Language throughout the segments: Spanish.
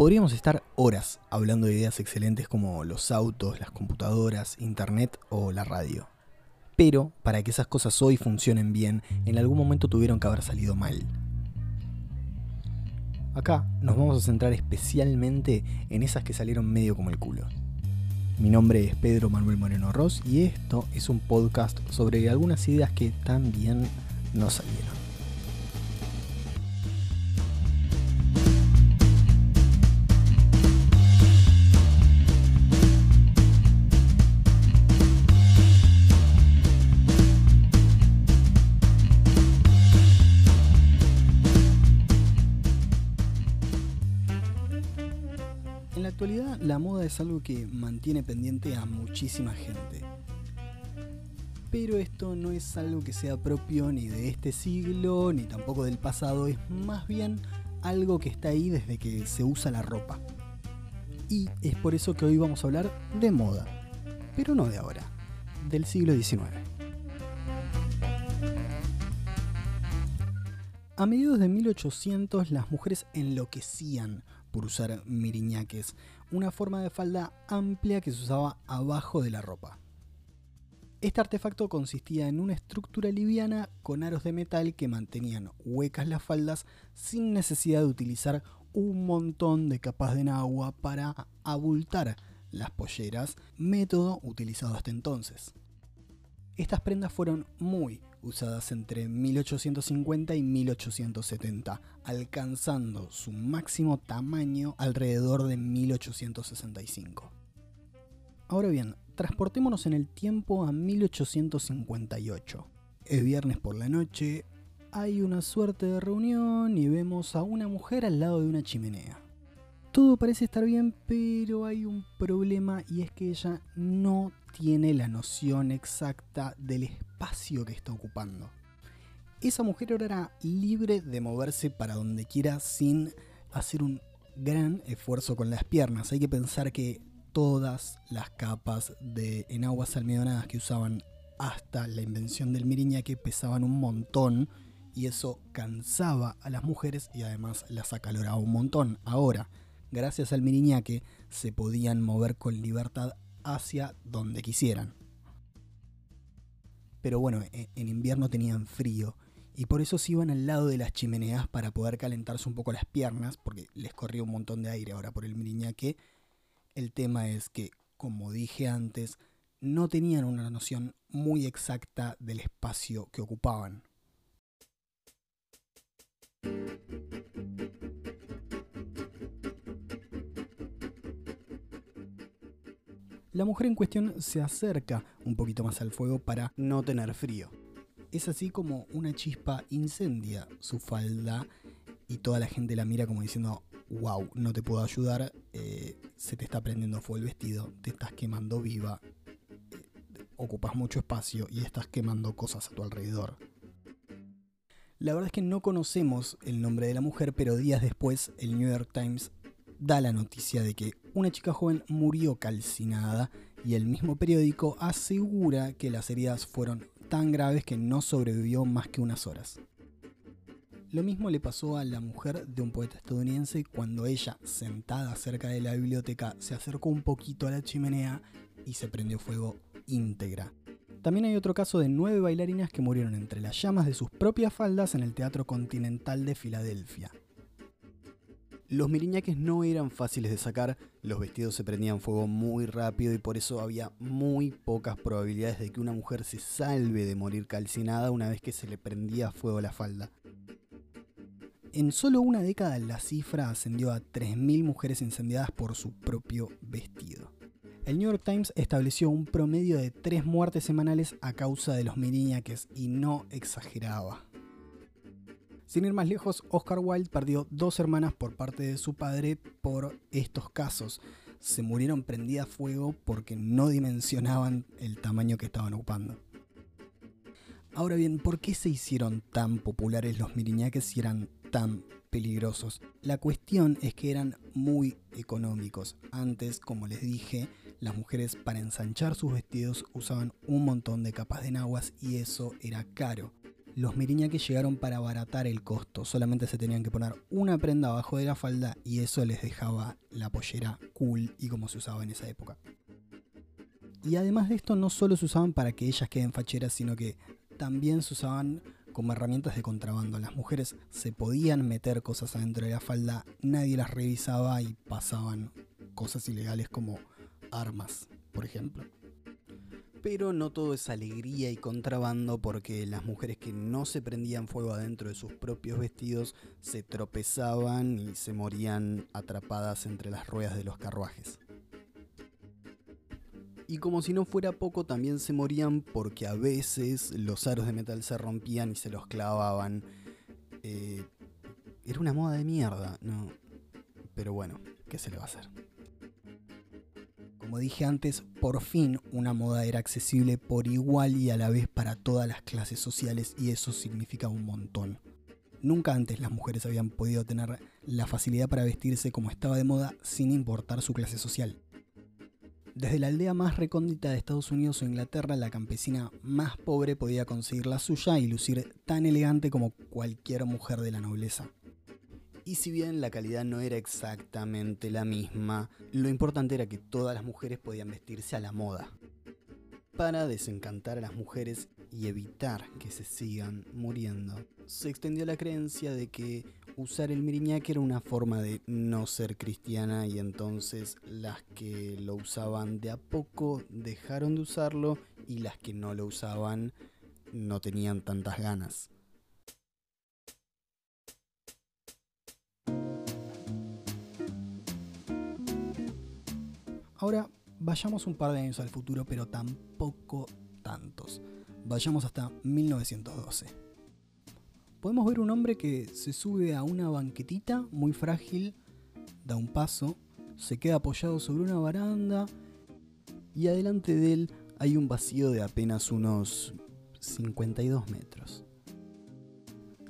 Podríamos estar horas hablando de ideas excelentes como los autos, las computadoras, internet o la radio. Pero para que esas cosas hoy funcionen bien, en algún momento tuvieron que haber salido mal. Acá nos vamos a centrar especialmente en esas que salieron medio como el culo. Mi nombre es Pedro Manuel Moreno Ross y esto es un podcast sobre algunas ideas que también no salieron. Es algo que mantiene pendiente a muchísima gente. Pero esto no es algo que sea propio ni de este siglo ni tampoco del pasado, es más bien algo que está ahí desde que se usa la ropa. Y es por eso que hoy vamos a hablar de moda, pero no de ahora, del siglo XIX. A mediados de 1800 las mujeres enloquecían por usar miriñaques, una forma de falda amplia que se usaba abajo de la ropa. Este artefacto consistía en una estructura liviana con aros de metal que mantenían huecas las faldas sin necesidad de utilizar un montón de capas de agua para abultar las polleras, método utilizado hasta entonces. Estas prendas fueron muy usadas entre 1850 y 1870, alcanzando su máximo tamaño alrededor de 1865. Ahora bien, transportémonos en el tiempo a 1858. Es viernes por la noche, hay una suerte de reunión y vemos a una mujer al lado de una chimenea. Todo parece estar bien, pero hay un problema y es que ella no tiene la noción exacta del espacio que está ocupando. Esa mujer ahora era libre de moverse para donde quiera sin hacer un gran esfuerzo con las piernas. Hay que pensar que todas las capas de enaguas almidonadas que usaban hasta la invención del miriñaque pesaban un montón y eso cansaba a las mujeres y además las acaloraba un montón. Ahora, gracias al miriñaque se podían mover con libertad hacia donde quisieran. Pero bueno, en invierno tenían frío y por eso se iban al lado de las chimeneas para poder calentarse un poco las piernas, porque les corría un montón de aire ahora por el miriñaque. El tema es que, como dije antes, no tenían una noción muy exacta del espacio que ocupaban. La mujer en cuestión se acerca un poquito más al fuego para no tener frío. Es así como una chispa incendia su falda y toda la gente la mira como diciendo, wow, no te puedo ayudar, eh, se te está prendiendo fuego el vestido, te estás quemando viva, eh, ocupas mucho espacio y estás quemando cosas a tu alrededor. La verdad es que no conocemos el nombre de la mujer, pero días después el New York Times da la noticia de que una chica joven murió calcinada y el mismo periódico asegura que las heridas fueron tan graves que no sobrevivió más que unas horas. Lo mismo le pasó a la mujer de un poeta estadounidense cuando ella, sentada cerca de la biblioteca, se acercó un poquito a la chimenea y se prendió fuego íntegra. También hay otro caso de nueve bailarinas que murieron entre las llamas de sus propias faldas en el Teatro Continental de Filadelfia. Los miriñaques no eran fáciles de sacar, los vestidos se prendían fuego muy rápido y por eso había muy pocas probabilidades de que una mujer se salve de morir calcinada una vez que se le prendía fuego la falda. En solo una década la cifra ascendió a 3.000 mujeres incendiadas por su propio vestido. El New York Times estableció un promedio de 3 muertes semanales a causa de los miriñaques y no exageraba. Sin ir más lejos, Oscar Wilde perdió dos hermanas por parte de su padre por estos casos. Se murieron prendidas a fuego porque no dimensionaban el tamaño que estaban ocupando. Ahora bien, ¿por qué se hicieron tan populares los miriñaques si eran tan peligrosos? La cuestión es que eran muy económicos. Antes, como les dije, las mujeres para ensanchar sus vestidos usaban un montón de capas de enaguas y eso era caro. Los miriñaques llegaron para abaratar el costo, solamente se tenían que poner una prenda abajo de la falda y eso les dejaba la pollera cool y como se usaba en esa época. Y además de esto no solo se usaban para que ellas queden facheras, sino que también se usaban como herramientas de contrabando. Las mujeres se podían meter cosas adentro de la falda, nadie las revisaba y pasaban cosas ilegales como armas, por ejemplo. Pero no todo es alegría y contrabando porque las mujeres que no se prendían fuego adentro de sus propios vestidos se tropezaban y se morían atrapadas entre las ruedas de los carruajes. Y como si no fuera poco, también se morían porque a veces los aros de metal se rompían y se los clavaban. Eh, era una moda de mierda, ¿no? Pero bueno, ¿qué se le va a hacer? Como dije antes, por fin una moda era accesible por igual y a la vez para todas las clases sociales y eso significa un montón. Nunca antes las mujeres habían podido tener la facilidad para vestirse como estaba de moda sin importar su clase social. Desde la aldea más recóndita de Estados Unidos o Inglaterra, la campesina más pobre podía conseguir la suya y lucir tan elegante como cualquier mujer de la nobleza. Y si bien la calidad no era exactamente la misma, lo importante era que todas las mujeres podían vestirse a la moda. Para desencantar a las mujeres y evitar que se sigan muriendo, se extendió la creencia de que usar el miriñaque era una forma de no ser cristiana y entonces las que lo usaban de a poco dejaron de usarlo y las que no lo usaban no tenían tantas ganas. Ahora vayamos un par de años al futuro, pero tampoco tantos. Vayamos hasta 1912. Podemos ver un hombre que se sube a una banquetita muy frágil, da un paso, se queda apoyado sobre una baranda y adelante de él hay un vacío de apenas unos 52 metros.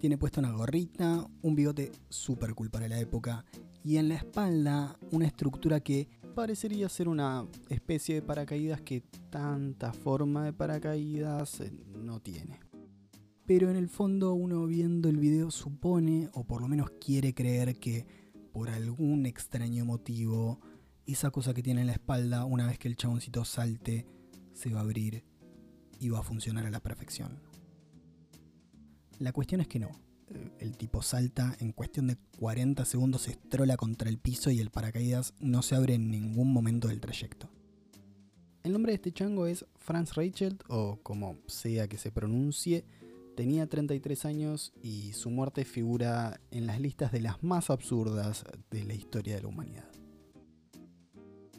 Tiene puesta una gorrita, un bigote super cool para la época y en la espalda una estructura que parecería ser una especie de paracaídas que tanta forma de paracaídas eh, no tiene. Pero en el fondo uno viendo el video supone, o por lo menos quiere creer que por algún extraño motivo, esa cosa que tiene en la espalda, una vez que el chaboncito salte, se va a abrir y va a funcionar a la perfección. La cuestión es que no. El tipo salta, en cuestión de 40 segundos se estrola contra el piso y el paracaídas no se abre en ningún momento del trayecto. El nombre de este chango es Franz Reichelt, o como sea que se pronuncie, tenía 33 años y su muerte figura en las listas de las más absurdas de la historia de la humanidad.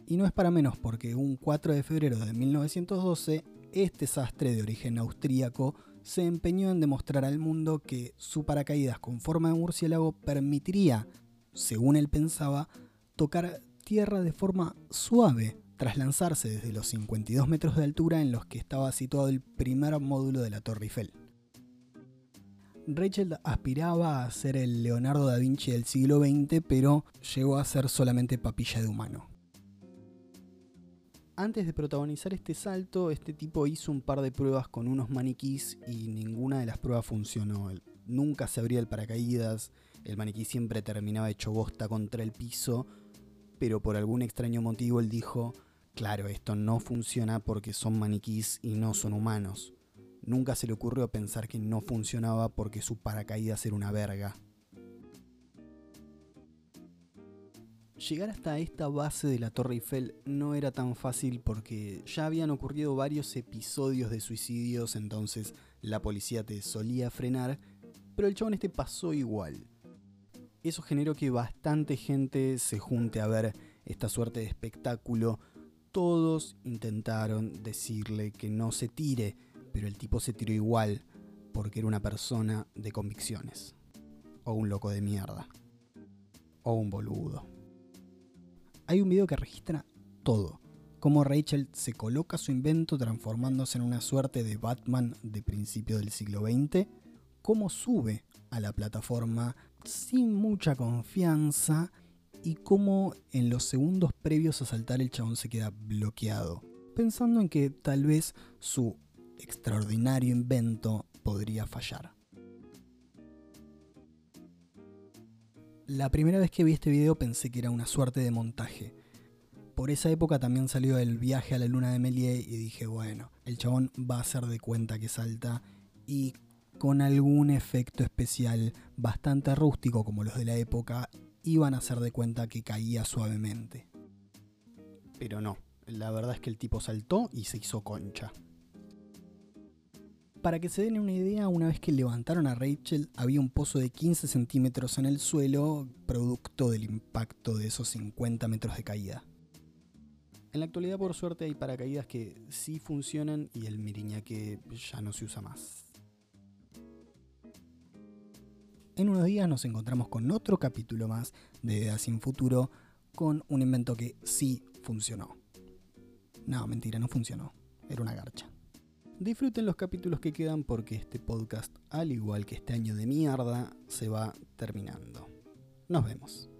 Y no es para menos porque un 4 de febrero de 1912, este sastre de origen austríaco se empeñó en demostrar al mundo que su paracaídas con forma de murciélago permitiría, según él pensaba, tocar tierra de forma suave tras lanzarse desde los 52 metros de altura en los que estaba situado el primer módulo de la Torre Eiffel. Rachel aspiraba a ser el Leonardo da Vinci del siglo XX, pero llegó a ser solamente papilla de humano antes de protagonizar este salto, este tipo hizo un par de pruebas con unos maniquís y ninguna de las pruebas funcionó. Nunca se abría el paracaídas, el maniquí siempre terminaba hecho bosta contra el piso, pero por algún extraño motivo él dijo, claro, esto no funciona porque son maniquís y no son humanos. Nunca se le ocurrió pensar que no funcionaba porque su paracaídas era una verga. Llegar hasta esta base de la Torre Eiffel no era tan fácil porque ya habían ocurrido varios episodios de suicidios, entonces la policía te solía frenar, pero el chabón este pasó igual. Eso generó que bastante gente se junte a ver esta suerte de espectáculo. Todos intentaron decirle que no se tire, pero el tipo se tiró igual porque era una persona de convicciones. O un loco de mierda. O un boludo hay un video que registra todo. Cómo Rachel se coloca su invento transformándose en una suerte de Batman de principio del siglo XX. Cómo sube a la plataforma sin mucha confianza y cómo en los segundos previos a saltar el chabón se queda bloqueado, pensando en que tal vez su extraordinario invento podría fallar. La primera vez que vi este video pensé que era una suerte de montaje. Por esa época también salió el viaje a la luna de Méliès y dije, bueno, el chabón va a hacer de cuenta que salta y con algún efecto especial bastante rústico como los de la época, iban a hacer de cuenta que caía suavemente. Pero no, la verdad es que el tipo saltó y se hizo concha. Para que se den una idea, una vez que levantaron a Rachel había un pozo de 15 centímetros en el suelo, producto del impacto de esos 50 metros de caída. En la actualidad, por suerte, hay paracaídas que sí funcionan y el miriñaque ya no se usa más. En unos días nos encontramos con otro capítulo más de Ideas sin Futuro con un invento que sí funcionó. No, mentira, no funcionó. Era una garcha. Disfruten los capítulos que quedan porque este podcast, al igual que este año de mierda, se va terminando. Nos vemos.